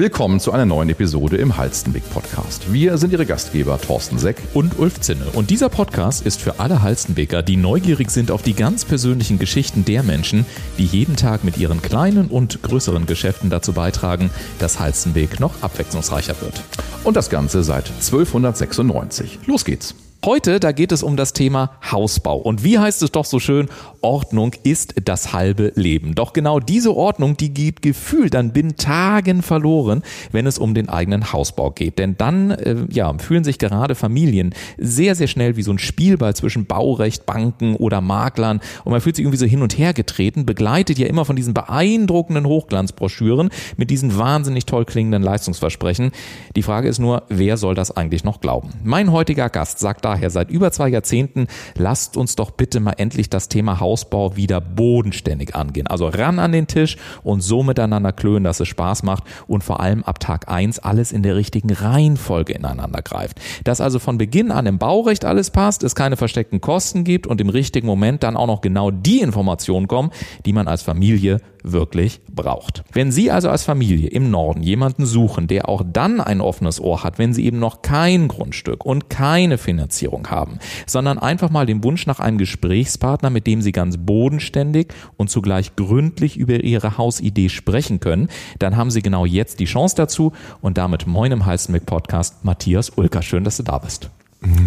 Willkommen zu einer neuen Episode im Halstenweg Podcast. Wir sind Ihre Gastgeber Thorsten Seck und Ulf Zinne. Und dieser Podcast ist für alle Halstenweger, die neugierig sind auf die ganz persönlichen Geschichten der Menschen, die jeden Tag mit ihren kleinen und größeren Geschäften dazu beitragen, dass Halstenweg noch abwechslungsreicher wird. Und das Ganze seit 1296. Los geht's. Heute, da geht es um das Thema Hausbau. Und wie heißt es doch so schön, Ordnung ist das halbe Leben. Doch genau diese Ordnung, die geht gefühlt dann binnen Tagen verloren, wenn es um den eigenen Hausbau geht. Denn dann, äh, ja, fühlen sich gerade Familien sehr, sehr schnell wie so ein Spielball zwischen Baurecht, Banken oder Maklern. Und man fühlt sich irgendwie so hin und her getreten, begleitet ja immer von diesen beeindruckenden Hochglanzbroschüren mit diesen wahnsinnig toll klingenden Leistungsversprechen. Die Frage ist nur, wer soll das eigentlich noch glauben? Mein heutiger Gast sagt daher seit über zwei Jahrzehnten, lasst uns doch bitte mal endlich das Thema Hausbau wieder bodenständig angehen. Also ran an den Tisch und so miteinander klönen, dass es Spaß macht und vor allem ab Tag eins alles in der richtigen Reihenfolge ineinander greift. Dass also von Beginn an im Baurecht alles passt, es keine versteckten Kosten gibt und im richtigen Moment dann auch noch genau die Informationen kommen, die man als Familie wirklich braucht. Wenn Sie also als Familie im Norden jemanden suchen, der auch dann ein offenes Ohr hat, wenn Sie eben noch kein Grundstück und keine Finanzierung haben, sondern einfach mal den Wunsch nach einem Gesprächspartner, mit dem Sie ganz bodenständig und zugleich gründlich über Ihre Hausidee sprechen können, dann haben Sie genau jetzt die Chance dazu und damit moin im Heißen Podcast Matthias Ulker. Schön, dass du da bist.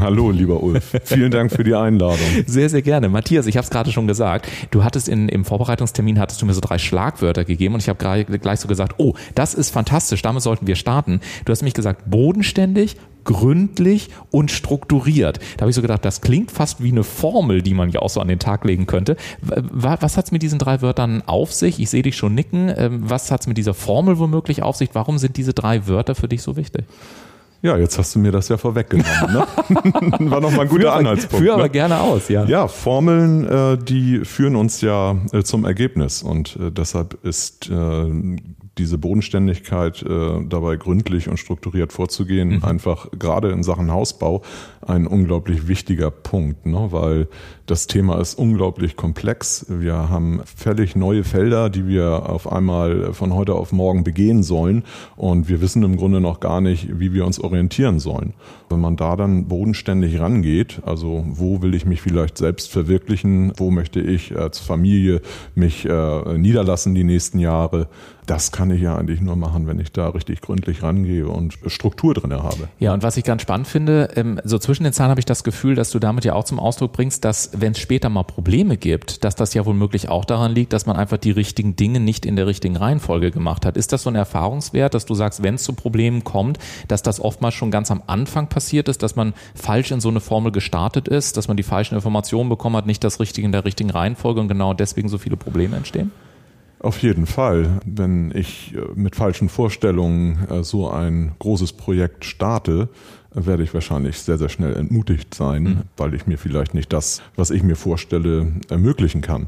Hallo, lieber Ulf. Vielen Dank für die Einladung. Sehr, sehr gerne. Matthias, ich habe es gerade schon gesagt. Du hattest in, im Vorbereitungstermin hattest du mir so drei Schlagwörter gegeben und ich habe gleich so gesagt, oh, das ist fantastisch, damit sollten wir starten. Du hast nämlich gesagt, bodenständig, gründlich und strukturiert. Da habe ich so gedacht, das klingt fast wie eine Formel, die man ja auch so an den Tag legen könnte. Was hat es mit diesen drei Wörtern auf sich? Ich sehe dich schon nicken. Ähm, was hat es mit dieser Formel womöglich auf sich? Warum sind diese drei Wörter für dich so wichtig? Ja, jetzt hast du mir das ja vorweggenommen. Ne? War nochmal ein guter führ, Anhaltspunkt. Führ aber ne? gerne aus, ja. Ja, Formeln, äh, die führen uns ja äh, zum Ergebnis und äh, deshalb ist äh, diese Bodenständigkeit äh, dabei gründlich und strukturiert vorzugehen, mhm. einfach gerade in Sachen Hausbau ein unglaublich wichtiger Punkt, ne? weil das Thema ist unglaublich komplex. Wir haben völlig neue Felder, die wir auf einmal von heute auf morgen begehen sollen und wir wissen im Grunde noch gar nicht, wie wir uns orientieren sollen. Wenn man da dann bodenständig rangeht, also wo will ich mich vielleicht selbst verwirklichen, wo möchte ich als Familie mich äh, niederlassen die nächsten Jahre, das kann ich ja eigentlich nur machen, wenn ich da richtig gründlich rangehe und Struktur drin habe. Ja, und was ich ganz spannend finde, ähm, so zwischen den Zahlen habe ich das Gefühl, dass du damit ja auch zum Ausdruck bringst, dass wenn es später mal Probleme gibt, dass das ja womöglich auch daran liegt, dass man einfach die richtigen Dinge nicht in der richtigen Reihenfolge gemacht hat. Ist das so ein Erfahrungswert, dass du sagst, wenn es zu Problemen kommt, dass das oftmals schon ganz am Anfang passiert ist, dass man falsch in so eine Formel gestartet ist, dass man die falschen Informationen bekommen hat, nicht das Richtige in der richtigen Reihenfolge und genau deswegen so viele Probleme entstehen? Auf jeden Fall. Wenn ich äh, mit falschen Vorstellungen äh, so ein großes Projekt starte, werde ich wahrscheinlich sehr, sehr schnell entmutigt sein, mhm. weil ich mir vielleicht nicht das, was ich mir vorstelle, ermöglichen kann.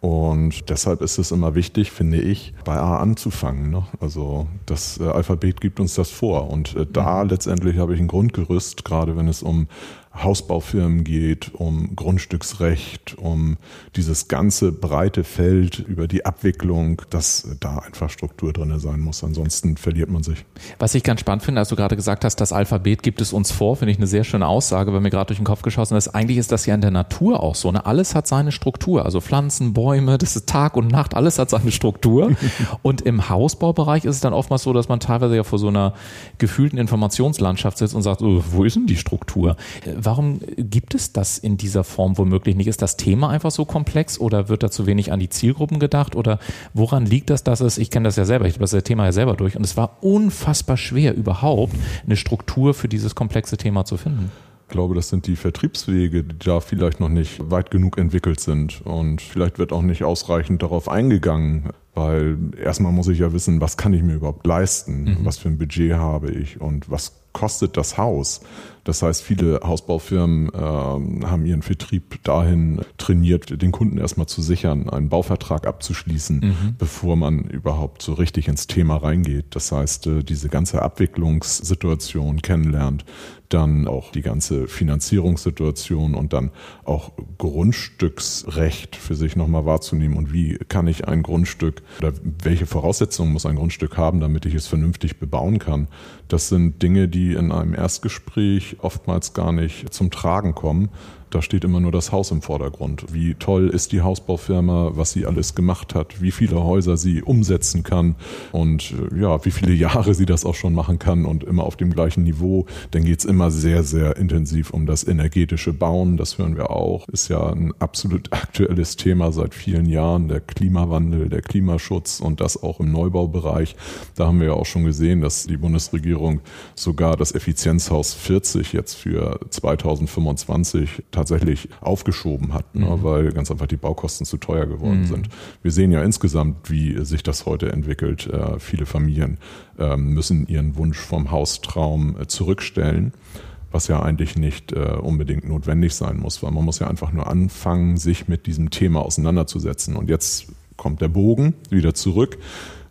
Und deshalb ist es immer wichtig, finde ich, bei A anzufangen. Ne? Also das äh, Alphabet gibt uns das vor. Und da mhm. letztendlich habe ich ein Grundgerüst, gerade wenn es um Hausbaufirmen geht, um Grundstücksrecht, um dieses ganze breite Feld über die Abwicklung, dass da einfach Struktur drin sein muss. Ansonsten verliert man sich. Was ich ganz spannend finde, als du gerade gesagt hast, das Alphabet gibt es uns vor, finde ich eine sehr schöne Aussage, weil mir gerade durch den Kopf geschossen ist. Eigentlich ist das ja in der Natur auch so. Ne? Alles hat seine Struktur. Also Pflanzen, Bäume, das ist Tag und Nacht, alles hat seine Struktur. und im Hausbaubereich ist es dann oftmals so, dass man teilweise ja vor so einer gefühlten Informationslandschaft sitzt und sagt, oh, wo ist denn die Struktur? Warum gibt es das in dieser Form womöglich nicht? Ist das Thema einfach so komplex oder wird da zu wenig an die Zielgruppen gedacht oder woran liegt das, dass es, ich kenne das ja selber, ich habe das Thema ja selber durch und es war unfassbar schwer überhaupt eine Struktur für dieses komplexe Thema zu finden? Ich glaube, das sind die Vertriebswege, die da vielleicht noch nicht weit genug entwickelt sind. Und vielleicht wird auch nicht ausreichend darauf eingegangen, weil erstmal muss ich ja wissen, was kann ich mir überhaupt leisten? Mhm. Was für ein Budget habe ich und was kostet das Haus? Das heißt, viele Hausbaufirmen äh, haben ihren Vertrieb dahin trainiert, den Kunden erstmal zu sichern, einen Bauvertrag abzuschließen, mhm. bevor man überhaupt so richtig ins Thema reingeht. Das heißt, äh, diese ganze Abwicklungssituation kennenlernt, dann auch die ganze Finanzierungssituation und dann auch Grundstücksrecht für sich nochmal wahrzunehmen und wie kann ich ein Grundstück Oder welche Voraussetzungen muss ein Grundstück haben, damit ich es vernünftig bebauen kann? Das sind Dinge, die in einem Erstgespräch oftmals gar nicht zum Tragen kommen, da steht immer nur das Haus im Vordergrund. Wie toll ist die Hausbaufirma, was sie alles gemacht hat, wie viele Häuser sie umsetzen kann und äh, ja, wie viele Jahre sie das auch schon machen kann und immer auf dem gleichen Niveau. Dann geht's immer sehr, sehr intensiv um das energetische Bauen. Das hören wir auch. Ist ja ein absolut aktuelles Thema seit vielen Jahren. Der Klimawandel, der Klimaschutz und das auch im Neubaubereich. Da haben wir ja auch schon gesehen, dass die Bundesregierung sogar das Effizienzhaus 40 jetzt für 2025 tatsächlich aufgeschoben hat, ne, mhm. weil ganz einfach die Baukosten zu teuer geworden mhm. sind. Wir sehen ja insgesamt, wie sich das heute entwickelt. Äh, viele Familien äh, müssen ihren Wunsch vom Haustraum äh, zurückstellen was ja eigentlich nicht äh, unbedingt notwendig sein muss, weil man muss ja einfach nur anfangen, sich mit diesem Thema auseinanderzusetzen. Und jetzt kommt der Bogen wieder zurück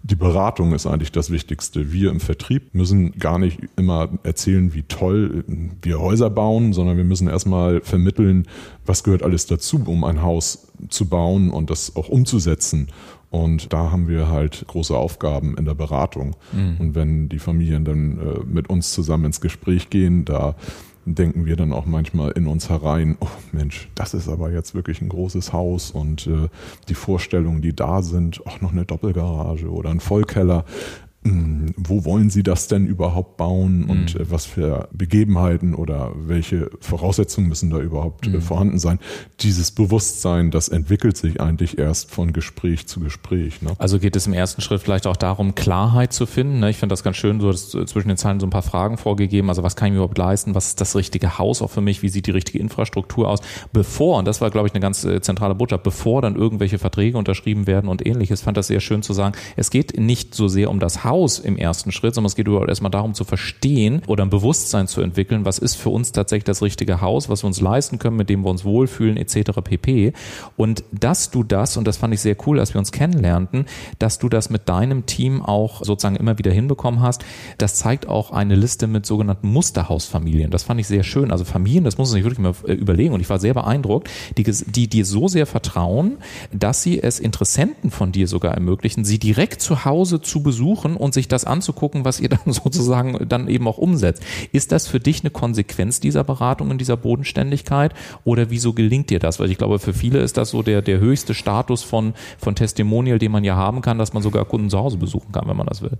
die Beratung ist eigentlich das Wichtigste. Wir im Vertrieb müssen gar nicht immer erzählen, wie toll wir Häuser bauen, sondern wir müssen erstmal vermitteln, was gehört alles dazu, um ein Haus zu bauen und das auch umzusetzen. Und da haben wir halt große Aufgaben in der Beratung. Mhm. Und wenn die Familien dann äh, mit uns zusammen ins Gespräch gehen, da denken wir dann auch manchmal in uns herein, oh Mensch, das ist aber jetzt wirklich ein großes Haus und äh, die Vorstellungen, die da sind, auch noch eine Doppelgarage oder ein Vollkeller, wo wollen Sie das denn überhaupt bauen und mhm. was für Begebenheiten oder welche Voraussetzungen müssen da überhaupt äh, mhm. vorhanden sein? Dieses Bewusstsein, das entwickelt sich eigentlich erst von Gespräch zu Gespräch. Ne? Also geht es im ersten Schritt vielleicht auch darum, Klarheit zu finden. Ne? Ich finde das ganz schön, du hast zwischen den Zeilen so ein paar Fragen vorgegeben. Also was kann ich mir überhaupt leisten? Was ist das richtige Haus auch für mich? Wie sieht die richtige Infrastruktur aus? Bevor, und das war, glaube ich, eine ganz äh, zentrale Botschaft, bevor dann irgendwelche Verträge unterschrieben werden und ähnliches, fand das sehr schön zu sagen, es geht nicht so sehr um das Haus, Haus im ersten Schritt, sondern es geht überhaupt erstmal darum zu verstehen oder ein Bewusstsein zu entwickeln, was ist für uns tatsächlich das richtige Haus, was wir uns leisten können, mit dem wir uns wohlfühlen, etc. pp. Und dass du das, und das fand ich sehr cool, als wir uns kennenlernten, dass du das mit deinem Team auch sozusagen immer wieder hinbekommen hast, das zeigt auch eine Liste mit sogenannten Musterhausfamilien. Das fand ich sehr schön. Also Familien, das muss man sich wirklich mal äh, überlegen. Und ich war sehr beeindruckt, die, die dir so sehr vertrauen, dass sie es Interessenten von dir sogar ermöglichen, sie direkt zu Hause zu besuchen und sich das anzugucken, was ihr dann sozusagen dann eben auch umsetzt. Ist das für dich eine Konsequenz dieser Beratung in dieser Bodenständigkeit oder wieso gelingt dir das? Weil ich glaube, für viele ist das so der, der höchste Status von, von Testimonial, den man ja haben kann, dass man sogar Kunden zu Hause besuchen kann, wenn man das will.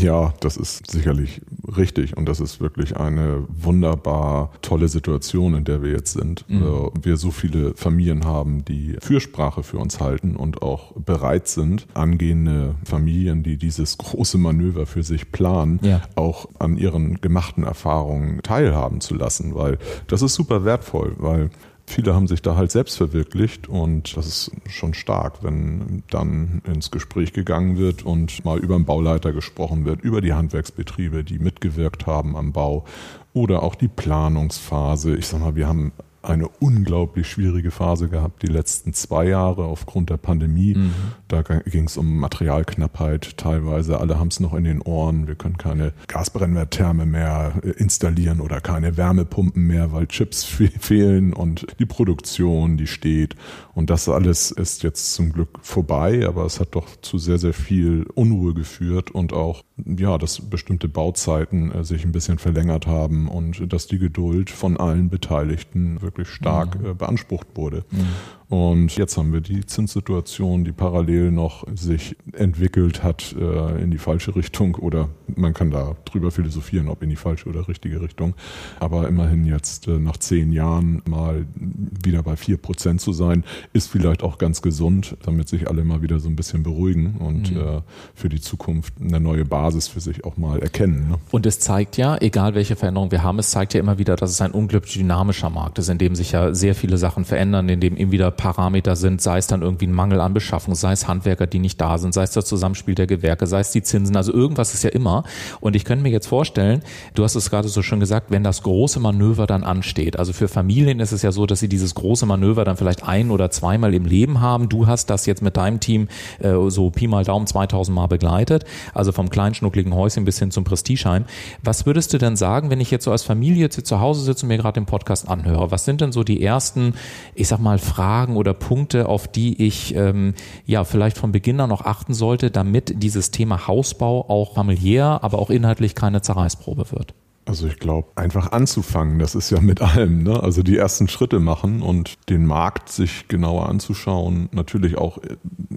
Ja, das ist sicherlich richtig und das ist wirklich eine wunderbar tolle Situation, in der wir jetzt sind. Mhm. Äh, wir so viele Familien haben, die Fürsprache für uns halten und auch bereit sind, angehende Familien, die dieses große große Manöver für sich planen, ja. auch an ihren gemachten Erfahrungen teilhaben zu lassen, weil das ist super wertvoll, weil viele haben sich da halt selbst verwirklicht und das ist schon stark, wenn dann ins Gespräch gegangen wird und mal über den Bauleiter gesprochen wird, über die Handwerksbetriebe, die mitgewirkt haben am Bau oder auch die Planungsphase. Ich sag mal, wir haben eine unglaublich schwierige Phase gehabt, die letzten zwei Jahre aufgrund der Pandemie. Mhm. Da ging es um Materialknappheit teilweise. Alle haben es noch in den Ohren. Wir können keine Gasbrennwerttherme mehr äh, installieren oder keine Wärmepumpen mehr, weil Chips fehlen und die Produktion, die steht. Und das alles ist jetzt zum Glück vorbei, aber es hat doch zu sehr, sehr viel Unruhe geführt und auch, ja, dass bestimmte Bauzeiten äh, sich ein bisschen verlängert haben und dass die Geduld von allen Beteiligten wirklich stark mhm. Äh, beansprucht wurde. Mhm. Und jetzt haben wir die Zinssituation, die parallel noch sich entwickelt hat äh, in die falsche Richtung oder man kann da drüber philosophieren, ob in die falsche oder richtige Richtung. Aber immerhin jetzt äh, nach zehn Jahren mal wieder bei vier Prozent zu sein, ist vielleicht auch ganz gesund, damit sich alle mal wieder so ein bisschen beruhigen und mhm. äh, für die Zukunft eine neue Basis für sich auch mal erkennen. Ne? Und es zeigt ja, egal welche Veränderung wir haben, es zeigt ja immer wieder, dass es ein unglaublich dynamischer Markt ist, in dem sich ja sehr viele Sachen verändern, in dem eben wieder Parameter sind, sei es dann irgendwie ein Mangel an Beschaffung, sei es Handwerker, die nicht da sind, sei es das Zusammenspiel der Gewerke, sei es die Zinsen, also irgendwas ist ja immer. Und ich könnte mir jetzt vorstellen, du hast es gerade so schön gesagt, wenn das große Manöver dann ansteht, also für Familien ist es ja so, dass sie dieses große Manöver dann vielleicht ein oder zweimal im Leben haben. Du hast das jetzt mit deinem Team äh, so Pi mal Daumen 2000 Mal begleitet, also vom kleinen schnuckligen Häuschen bis hin zum Prestigeheim. Was würdest du denn sagen, wenn ich jetzt so als Familie zu Hause sitze und mir gerade den Podcast anhöre? Was sind denn so die ersten, ich sag mal, Fragen, Fragen oder Punkte, auf die ich ähm, ja vielleicht von Beginn an noch achten sollte, damit dieses Thema Hausbau auch familiär, aber auch inhaltlich keine Zerreißprobe wird? Also ich glaube, einfach anzufangen, das ist ja mit allem. Ne? Also die ersten Schritte machen und den Markt sich genauer anzuschauen, natürlich auch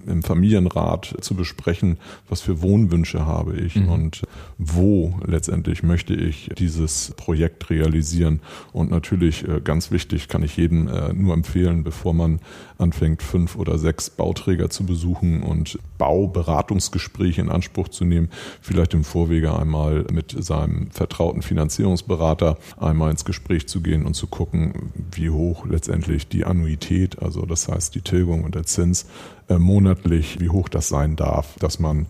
im Familienrat zu besprechen, was für Wohnwünsche habe ich mhm. und wo letztendlich möchte ich dieses Projekt realisieren. Und natürlich, äh, ganz wichtig, kann ich jedem äh, nur empfehlen, bevor man anfängt, fünf oder sechs Bauträger zu besuchen und Bauberatungsgespräche in Anspruch zu nehmen, vielleicht im Vorwege einmal mit seinem vertrauten Finanzierer Finanzierungsberater einmal ins Gespräch zu gehen und zu gucken, wie hoch letztendlich die Annuität, also das heißt die Tilgung und der Zins äh, monatlich, wie hoch das sein darf, dass man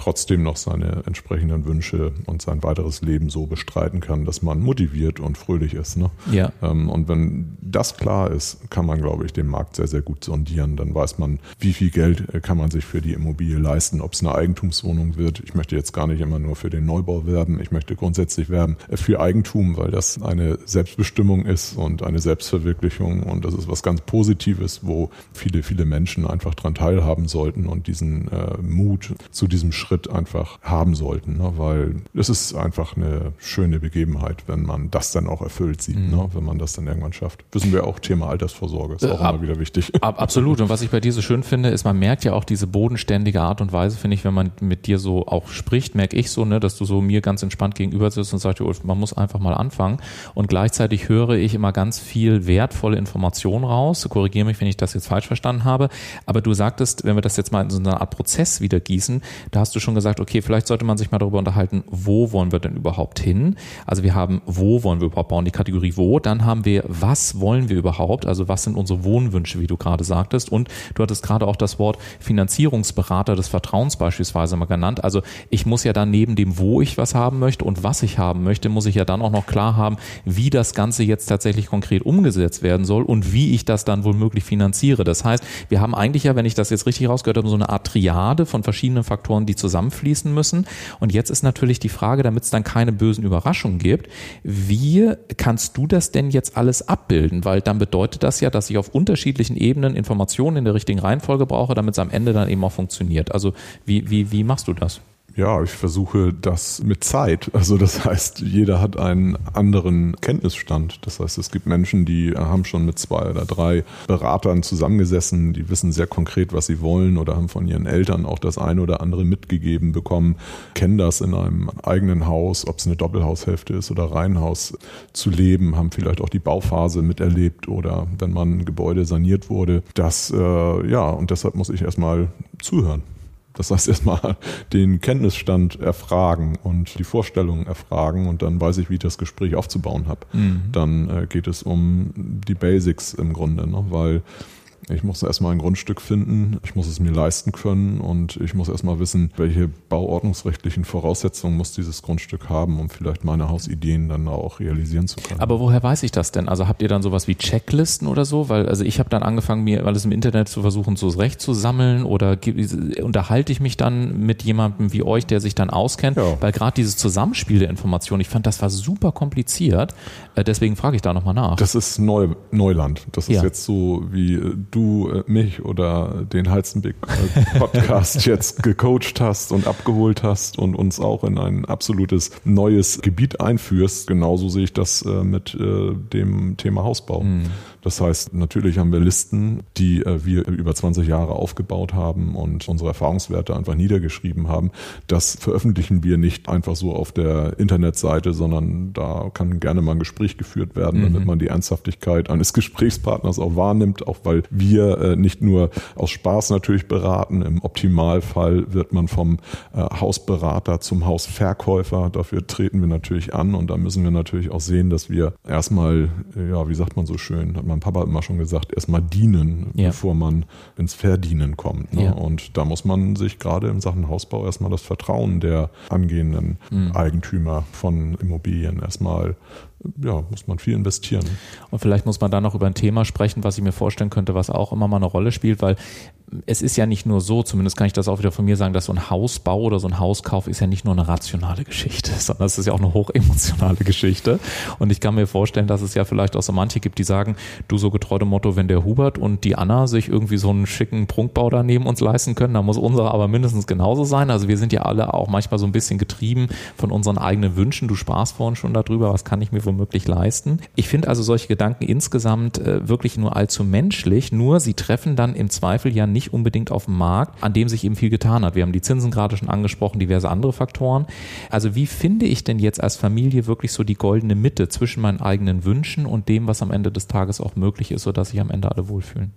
trotzdem noch seine entsprechenden Wünsche und sein weiteres Leben so bestreiten kann, dass man motiviert und fröhlich ist. Ne? Ja. Ähm, und wenn das klar ist, kann man, glaube ich, den Markt sehr, sehr gut sondieren. Dann weiß man, wie viel Geld äh, kann man sich für die Immobilie leisten, ob es eine Eigentumswohnung wird. Ich möchte jetzt gar nicht immer nur für den Neubau werben. Ich möchte grundsätzlich werben äh, für Eigentum, weil das eine Selbstbestimmung ist und eine Selbstverwirklichung. Und das ist was ganz Positives, wo viele, viele Menschen einfach dran teilhaben sollten und diesen äh, Mut zu diesem Schritt Schritt einfach haben sollten, ne? weil es ist einfach eine schöne Begebenheit, wenn man das dann auch erfüllt sieht, mhm. ne? wenn man das dann irgendwann schafft. Wissen wir auch, Thema Altersvorsorge ist auch äh, immer wieder wichtig. Ab, absolut. Und was ich bei dir so schön finde, ist, man merkt ja auch diese bodenständige Art und Weise, finde ich, wenn man mit dir so auch spricht, merke ich so, ne, dass du so mir ganz entspannt gegenüber sitzt und sagst, man muss einfach mal anfangen. Und gleichzeitig höre ich immer ganz viel wertvolle Informationen raus. Korrigiere mich, wenn ich das jetzt falsch verstanden habe. Aber du sagtest, wenn wir das jetzt mal in so einer Art Prozess wieder gießen, da hast du schon gesagt, okay, vielleicht sollte man sich mal darüber unterhalten, wo wollen wir denn überhaupt hin? Also wir haben, wo wollen wir überhaupt bauen, die Kategorie wo. Dann haben wir, was wollen wir überhaupt? Also was sind unsere Wohnwünsche, wie du gerade sagtest. Und du hattest gerade auch das Wort Finanzierungsberater des Vertrauens beispielsweise mal genannt. Also ich muss ja dann neben dem, wo ich was haben möchte und was ich haben möchte, muss ich ja dann auch noch klar haben, wie das Ganze jetzt tatsächlich konkret umgesetzt werden soll und wie ich das dann womöglich finanziere. Das heißt, wir haben eigentlich ja, wenn ich das jetzt richtig rausgehört habe, so eine Art Triade von verschiedenen Faktoren, die zusammen zusammenfließen müssen. Und jetzt ist natürlich die Frage, damit es dann keine bösen Überraschungen gibt, wie kannst du das denn jetzt alles abbilden? Weil dann bedeutet das ja, dass ich auf unterschiedlichen Ebenen Informationen in der richtigen Reihenfolge brauche, damit es am Ende dann eben auch funktioniert. Also wie, wie, wie machst du das? Ja, ich versuche das mit Zeit. Also das heißt, jeder hat einen anderen Kenntnisstand. Das heißt, es gibt Menschen, die haben schon mit zwei oder drei Beratern zusammengesessen, die wissen sehr konkret, was sie wollen oder haben von ihren Eltern auch das eine oder andere mitgegeben bekommen, kennen das in einem eigenen Haus, ob es eine Doppelhaushälfte ist oder Reihenhaus zu leben, haben vielleicht auch die Bauphase miterlebt oder wenn man ein Gebäude saniert wurde. Das, äh, ja, und deshalb muss ich erstmal zuhören. Das heißt erstmal den Kenntnisstand erfragen und die Vorstellungen erfragen und dann weiß ich, wie ich das Gespräch aufzubauen habe. Mhm. Dann äh, geht es um die Basics im Grunde, ne? weil ich muss erstmal ein Grundstück finden, ich muss es mir leisten können und ich muss erstmal wissen, welche bauordnungsrechtlichen Voraussetzungen muss dieses Grundstück haben, um vielleicht meine Hausideen dann auch realisieren zu können. Aber woher weiß ich das denn? Also habt ihr dann sowas wie Checklisten oder so? Weil also ich habe dann angefangen, mir alles im Internet zu versuchen, so recht zu sammeln oder unterhalte ich mich dann mit jemandem wie euch, der sich dann auskennt? Ja. Weil gerade dieses Zusammenspiel der Informationen, ich fand, das war super kompliziert. Äh, deswegen frage ich da nochmal nach. Das ist Neu Neuland. Das ist ja. jetzt so wie äh, du du äh, mich oder den Halstenbeck äh, Podcast jetzt gecoacht hast und abgeholt hast und uns auch in ein absolutes neues Gebiet einführst. Genauso sehe ich das äh, mit dem Thema Hausbau. Mhm. Das heißt, natürlich haben wir Listen, die wir über 20 Jahre aufgebaut haben und unsere Erfahrungswerte einfach niedergeschrieben haben. Das veröffentlichen wir nicht einfach so auf der Internetseite, sondern da kann gerne mal ein Gespräch geführt werden, damit mhm. man die Ernsthaftigkeit eines Gesprächspartners auch wahrnimmt, auch weil wir wir äh, nicht nur aus Spaß natürlich beraten. Im Optimalfall wird man vom äh, Hausberater zum Hausverkäufer. Dafür treten wir natürlich an und da müssen wir natürlich auch sehen, dass wir erstmal, ja, wie sagt man so schön, hat mein Papa immer schon gesagt, erstmal dienen, ja. bevor man ins Verdienen kommt. Ne? Ja. Und da muss man sich gerade in Sachen Hausbau erstmal das Vertrauen der angehenden mhm. Eigentümer von Immobilien erstmal ja, muss man viel investieren. Und vielleicht muss man da noch über ein Thema sprechen, was ich mir vorstellen könnte, was auch immer mal eine Rolle spielt, weil es ist ja nicht nur so, zumindest kann ich das auch wieder von mir sagen, dass so ein Hausbau oder so ein Hauskauf ist ja nicht nur eine rationale Geschichte, sondern es ist ja auch eine hochemotionale Geschichte. Und ich kann mir vorstellen, dass es ja vielleicht auch so manche gibt, die sagen, du so getreu dem Motto, wenn der Hubert und die Anna sich irgendwie so einen schicken Prunkbau da neben uns leisten können, dann muss unsere aber mindestens genauso sein. Also wir sind ja alle auch manchmal so ein bisschen getrieben von unseren eigenen Wünschen. Du sparst vorhin schon darüber, was kann ich mir womöglich leisten. Ich finde also solche Gedanken insgesamt äh, wirklich nur allzu menschlich, nur sie treffen dann im Zweifel ja nicht unbedingt auf den Markt, an dem sich eben viel getan hat. Wir haben die Zinsen gerade schon angesprochen, diverse andere Faktoren. Also wie finde ich denn jetzt als Familie wirklich so die goldene Mitte zwischen meinen eigenen Wünschen und dem, was am Ende des Tages auch möglich ist, sodass sich am Ende alle wohlfühlen?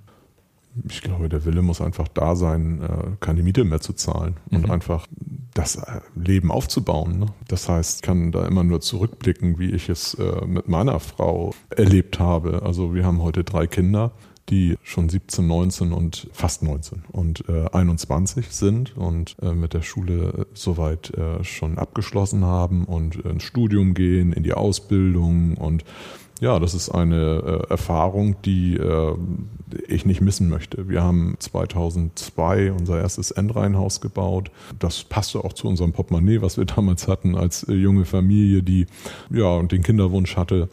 Ich glaube, der Wille muss einfach da sein, äh, keine Miete mehr zu zahlen und mhm. einfach das äh, Leben aufzubauen. Ne? Das heißt, ich kann da immer nur zurückblicken, wie ich es äh, mit meiner Frau erlebt habe. Also wir haben heute drei Kinder die schon 17, 19 und fast 19 und äh, 21 sind und äh, mit der Schule soweit äh, schon abgeschlossen haben und ins Studium gehen, in die Ausbildung und ja, das ist eine äh, Erfahrung, die äh, ich nicht missen möchte. Wir haben 2002 unser erstes Endreihenhaus gebaut. Das passte auch zu unserem Portemonnaie, was wir damals hatten als äh, junge Familie, die ja den Kinderwunsch hatte.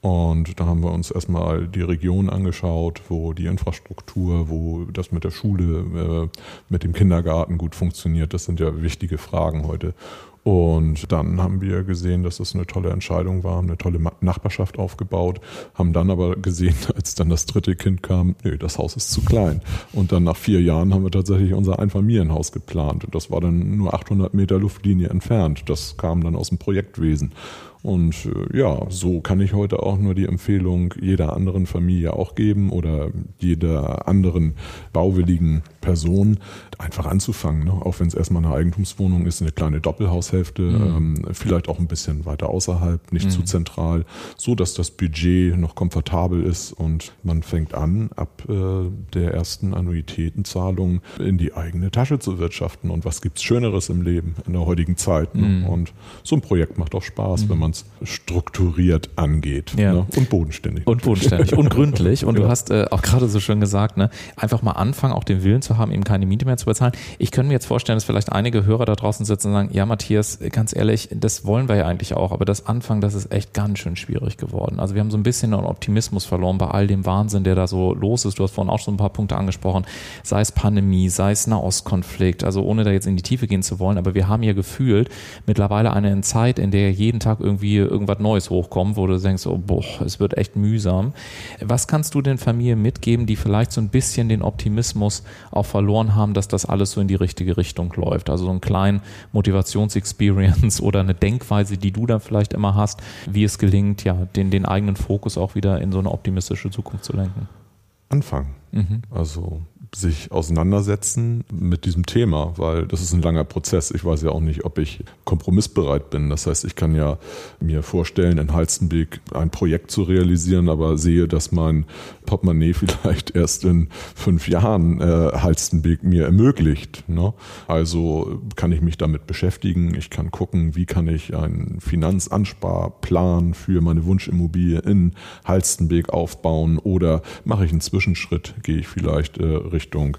Und da haben wir uns erstmal die Region angeschaut, wo die Infrastruktur, wo das mit der Schule, äh, mit dem Kindergarten gut funktioniert. Das sind ja wichtige Fragen heute. Und dann haben wir gesehen, dass das eine tolle Entscheidung war, haben eine tolle Nachbarschaft aufgebaut, haben dann aber gesehen, als dann das dritte Kind kam, nö, das Haus ist zu klein. Und dann nach vier Jahren haben wir tatsächlich unser Einfamilienhaus geplant. Und das war dann nur 800 Meter Luftlinie entfernt. Das kam dann aus dem Projektwesen. Und äh, ja, so kann ich heute auch nur die Empfehlung jeder anderen Familie auch geben oder jeder anderen bauwilligen Person einfach anzufangen. Ne? Auch wenn es erstmal eine Eigentumswohnung ist, eine kleine Doppelhaushälfte, mhm. ähm, vielleicht auch ein bisschen weiter außerhalb, nicht mhm. zu zentral, so dass das Budget noch komfortabel ist und man fängt an, ab äh, der ersten Annuitätenzahlung in die eigene Tasche zu wirtschaften. Und was gibt's Schöneres im Leben in der heutigen Zeit? Ne? Mhm. Und so ein Projekt macht auch Spaß, wenn man es strukturiert angeht ja. ne? und bodenständig. Und bodenständig und gründlich. Und ja. du hast äh, auch gerade so schön gesagt, ne? einfach mal anfangen, auch den Willen zu haben, eben keine Miete mehr zu bezahlen. Ich könnte mir jetzt vorstellen, dass vielleicht einige Hörer da draußen sitzen und sagen, ja Matthias, ganz ehrlich, das wollen wir ja eigentlich auch, aber das Anfangen, das ist echt ganz schön schwierig geworden. Also wir haben so ein bisschen einen Optimismus verloren bei all dem Wahnsinn, der da so los ist. Du hast vorhin auch schon ein paar Punkte angesprochen, sei es Pandemie, sei es Nahostkonflikt, also ohne da jetzt in die Tiefe gehen zu wollen, aber wir haben ja gefühlt mittlerweile eine Zeit, in der jeden Tag irgendwie irgendwas Neues hochkommt, wo du denkst, oh boah, es wird echt mühsam. Was kannst du den Familien mitgeben, die vielleicht so ein bisschen den Optimismus auch verloren haben, dass das alles so in die richtige Richtung läuft? Also so einen kleinen Motivationsexperience oder eine Denkweise, die du dann vielleicht immer hast, wie es gelingt, ja, den, den eigenen Fokus auch wieder in so eine optimistische Zukunft zu lenken. Anfangen. Mhm. Also sich auseinandersetzen mit diesem Thema, weil das ist ein langer Prozess. Ich weiß ja auch nicht, ob ich kompromissbereit bin. Das heißt, ich kann ja mir vorstellen, in Halstenbeek ein Projekt zu realisieren, aber sehe, dass mein Portemonnaie vielleicht erst in fünf Jahren äh, Halstenbeek mir ermöglicht. Ne? Also kann ich mich damit beschäftigen. Ich kann gucken, wie kann ich einen Finanzansparplan für meine Wunschimmobilie in Halstenbeek aufbauen oder mache ich einen Zwischenschritt, gehe ich vielleicht äh, Richtung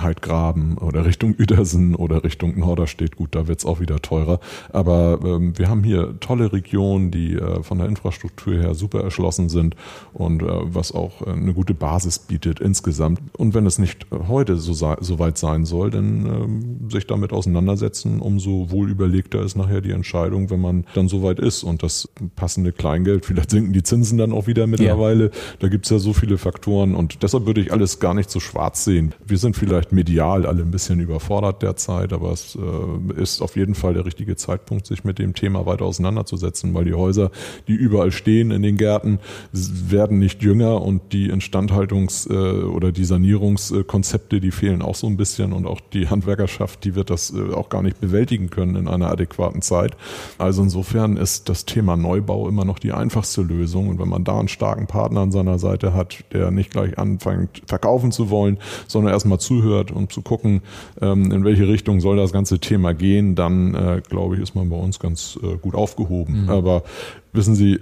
Heidgraben oder Richtung Uedersen oder Richtung Norderstedt. Gut, da wird es auch wieder teurer. Aber ähm, wir haben hier tolle Regionen, die äh, von der Infrastruktur her super erschlossen sind und äh, was auch äh, eine gute Basis bietet insgesamt. Und wenn es nicht heute so, so weit sein soll, dann ähm, sich damit auseinandersetzen, umso wohl überlegter ist nachher die Entscheidung, wenn man dann so weit ist und das passende Kleingeld, vielleicht sinken die Zinsen dann auch wieder mittlerweile. Ja. Da gibt's ja so viele Faktoren und deshalb würde ich alles gar nicht so schwarz sehen. Wir sind vielleicht medial alle ein bisschen überfordert derzeit, aber es äh, ist auf jeden Fall der richtige Zeitpunkt, sich mit dem Thema weiter auseinanderzusetzen, weil die Häuser, die überall stehen in den Gärten, werden nicht jünger und die Instandhaltungs- äh, oder die Sanierungskonzepte, die fehlen auch so ein bisschen und auch die Handwerkerschaft, die wird das äh, auch gar nicht bewältigen können in einer adäquaten Zeit. Also insofern ist das Thema Neubau immer noch die einfachste Lösung und wenn man da einen starken Partner an seiner Seite hat, der nicht gleich anfängt verkaufen zu wollen, sondern erstmal zu zuhört und zu gucken, ähm, in welche Richtung soll das ganze Thema gehen, dann äh, glaube ich, ist man bei uns ganz äh, gut aufgehoben. Mhm. Aber wissen Sie,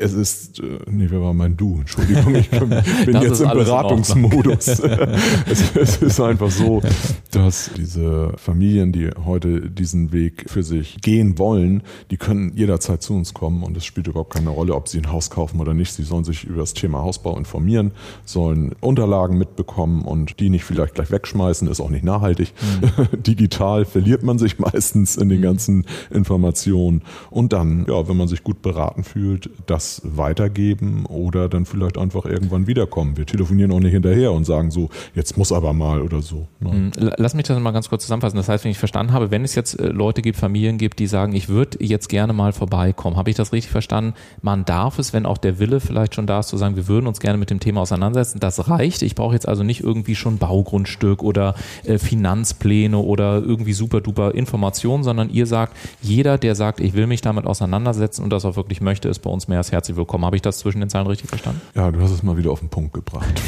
es ist, äh, nee, wer war mein Du? Entschuldigung, ich bin jetzt im Beratungsmodus. es, es, ist einfach so, dass diese Familien, die heute diesen Weg für sich gehen wollen, die können jederzeit zu uns kommen und es spielt überhaupt keine Rolle, ob sie ein Haus kaufen oder nicht. Sie sollen sich über das Thema Hausbau informieren, sollen Unterlagen mitbekommen und die nicht vielleicht gleich wegschmeißen, ist auch nicht nachhaltig. Mhm. Digital verliert man sich meistens in den ganzen Informationen und dann, ja, wenn man sich gut beraten fühlt, das weitergeben oder dann vielleicht einfach irgendwann wiederkommen. Wir telefonieren auch nicht hinterher und sagen so, jetzt muss aber mal oder so. Ne? Mhm. Lass mich das mal ganz kurz zusammenfassen. Das heißt, wenn ich verstanden habe, wenn es jetzt äh, Leute gibt, Familien gibt, die sagen, ich würde jetzt gerne mal vorbeikommen, habe ich das richtig verstanden? Man darf es, wenn auch der Wille vielleicht schon da ist, zu sagen, wir würden uns gerne mit dem Thema auseinandersetzen. Das reicht. Ich brauche jetzt also nicht irgendwie schon Baugrundstück oder äh, Finanzpläne oder irgendwie super duper Informationen, sondern ihr sagt, jeder, der sagt, ich will mich damit auseinandersetzen und das auch wirklich möchte, ist bei uns mehr als herzlich willkommen. Habe ich das zwischen den Zeilen richtig verstanden? Ja, du hast es mal wieder auf den Punkt gebracht.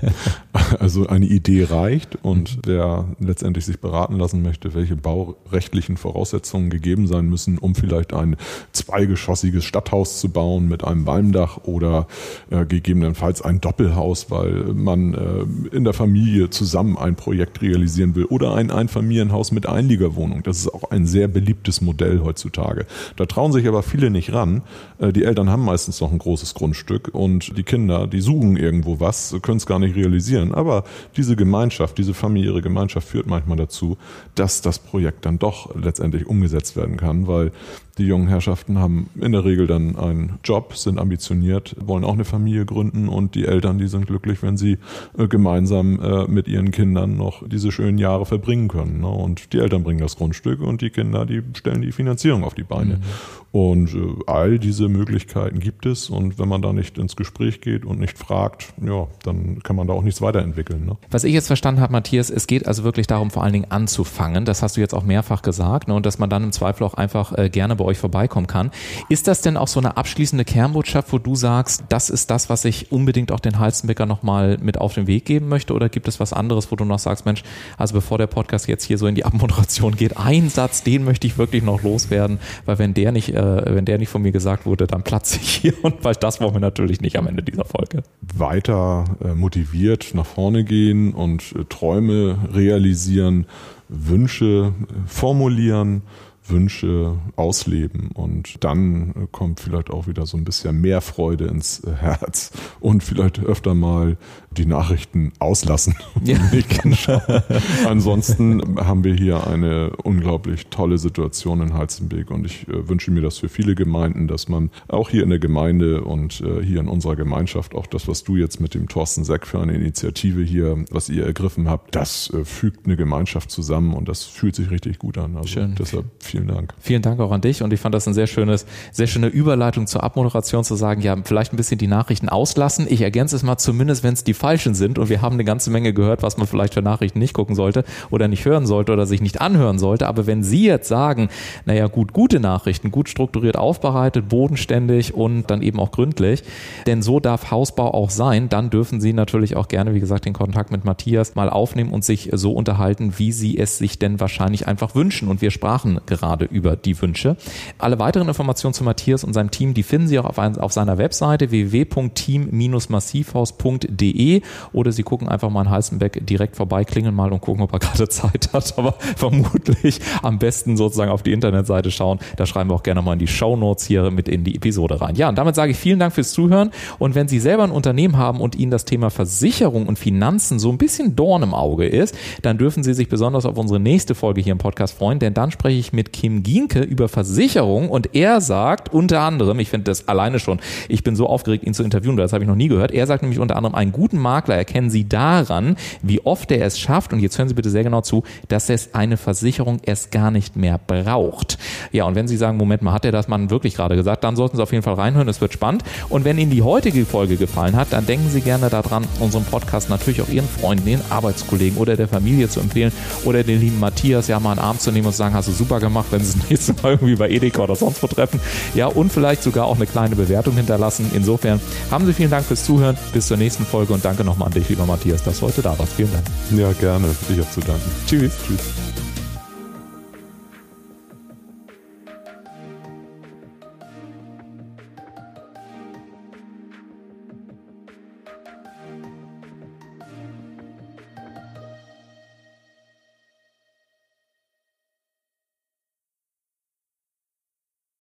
also eine Idee reicht und wer letztendlich sich beraten lassen möchte, welche baurechtlichen Voraussetzungen gegeben sein müssen, um vielleicht ein zweigeschossiges Stadthaus zu bauen mit einem Walmdach oder äh, gegebenenfalls ein Doppelhaus, weil man äh, in der Familie zusammen ein Projekt realisieren will oder ein Einfamilienhaus mit Einliegerwohnung. Das ist auch ein sehr beliebtes Modell heutzutage. Da trauen sich aber viele nicht ran. Äh, die Eltern haben meistens noch ein großes Grundstück und die Kinder, die suchen irgendwo was, können es gar nicht realisieren. Aber diese Gemeinschaft, diese familiäre Gemeinschaft führt manchmal dazu, dass das Projekt dann doch letztendlich umgesetzt werden kann, weil die jungen Herrschaften haben in der Regel dann einen Job, sind ambitioniert, wollen auch eine Familie gründen und die Eltern, die sind glücklich, wenn sie äh, gemeinsam äh, mit ihren Kindern noch diese schönen Jahre verbringen können. Ne? Und die Eltern bringen das Grundstück und die Kinder, die stellen die Finanzierung auf die Beine. Mhm. Und äh, all diese Möglichkeiten gibt es und wenn man da nicht ins Gespräch geht und nicht fragt, ja, dann kann man da auch nichts weiterentwickeln. Ne? Was ich jetzt verstanden habe, Matthias, es geht also wirklich darum, vor allen Dingen anzufangen. Das hast du jetzt auch mehrfach gesagt ne? und dass man dann im Zweifel auch einfach äh, gerne bei euch vorbeikommen kann. Ist das denn auch so eine abschließende Kernbotschaft, wo du sagst, das ist das, was ich unbedingt auch den Halstenbecker nochmal mit auf den Weg geben möchte oder gibt es was anderes, wo du noch sagst, Mensch, also bevor der Podcast jetzt hier so in die Abmoderation geht, ein Satz, den möchte ich wirklich noch loswerden, weil wenn der nicht äh, äh, wenn der nicht von mir gesagt wurde, dann platze ich hier und weil das wollen wir natürlich nicht am Ende dieser Folge. Weiter äh, motiviert nach vorne gehen und äh, Träume realisieren, Wünsche äh, formulieren Wünsche ausleben und dann kommt vielleicht auch wieder so ein bisschen mehr Freude ins Herz und vielleicht öfter mal die Nachrichten auslassen. Ja. Ansonsten haben wir hier eine unglaublich tolle Situation in Halzenbeek und ich äh, wünsche mir das für viele Gemeinden, dass man auch hier in der Gemeinde und äh, hier in unserer Gemeinschaft auch das, was du jetzt mit dem Thorsten Seck für eine Initiative hier, was ihr ergriffen habt, das äh, fügt eine Gemeinschaft zusammen und das fühlt sich richtig gut an. Also Schön. deshalb vielen Dank. Vielen Dank auch an dich und ich fand das ein sehr schönes, sehr schöne Überleitung zur Abmoderation zu sagen, ja, vielleicht ein bisschen die Nachrichten auslassen. Ich ergänze es mal zumindest, wenn es die falschen sind und wir haben eine ganze Menge gehört, was man vielleicht für Nachrichten nicht gucken sollte oder nicht hören sollte oder sich nicht anhören sollte. Aber wenn Sie jetzt sagen, naja, gut, gute Nachrichten, gut strukturiert aufbereitet, bodenständig und dann eben auch gründlich, denn so darf Hausbau auch sein, dann dürfen Sie natürlich auch gerne, wie gesagt, den Kontakt mit Matthias mal aufnehmen und sich so unterhalten, wie Sie es sich denn wahrscheinlich einfach wünschen. Und wir sprachen gerade über die Wünsche. Alle weiteren Informationen zu Matthias und seinem Team, die finden Sie auch auf, auf seiner Webseite www.team-massivhaus.de oder Sie gucken einfach mal in Halstenbeck direkt vorbei, klingeln mal und gucken, ob er gerade Zeit hat. Aber vermutlich am besten sozusagen auf die Internetseite schauen. Da schreiben wir auch gerne mal in die Show Notes hier mit in die Episode rein. Ja, und damit sage ich vielen Dank fürs Zuhören. Und wenn Sie selber ein Unternehmen haben und Ihnen das Thema Versicherung und Finanzen so ein bisschen Dorn im Auge ist, dann dürfen Sie sich besonders auf unsere nächste Folge hier im Podcast freuen, denn dann spreche ich mit Kim Gienke über Versicherung und er sagt unter anderem, ich finde das alleine schon, ich bin so aufgeregt, ihn zu interviewen, das habe ich noch nie gehört. Er sagt nämlich unter anderem, einen guten Makler erkennen Sie daran, wie oft er es schafft, und jetzt hören Sie bitte sehr genau zu, dass es eine Versicherung erst gar nicht mehr braucht. Ja, und wenn Sie sagen, Moment mal, hat er das Mann wirklich gerade gesagt, dann sollten Sie auf jeden Fall reinhören, es wird spannend. Und wenn Ihnen die heutige Folge gefallen hat, dann denken Sie gerne daran, unseren Podcast natürlich auch Ihren Freunden, Ihren Arbeitskollegen oder der Familie zu empfehlen oder den lieben Matthias ja mal einen Arm zu nehmen und zu sagen, hast du super gemacht, wenn Sie nächste Mal irgendwie bei Edeka oder sonst wo treffen. Ja, und vielleicht sogar auch eine kleine Bewertung hinterlassen. Insofern haben Sie vielen Dank fürs Zuhören. Bis zur nächsten Folge und danke nochmal an dich, lieber Matthias, dass du heute da warst. Vielen Dank. Ja, gerne. Ich habe zu danken. Tschüss. Tschüss.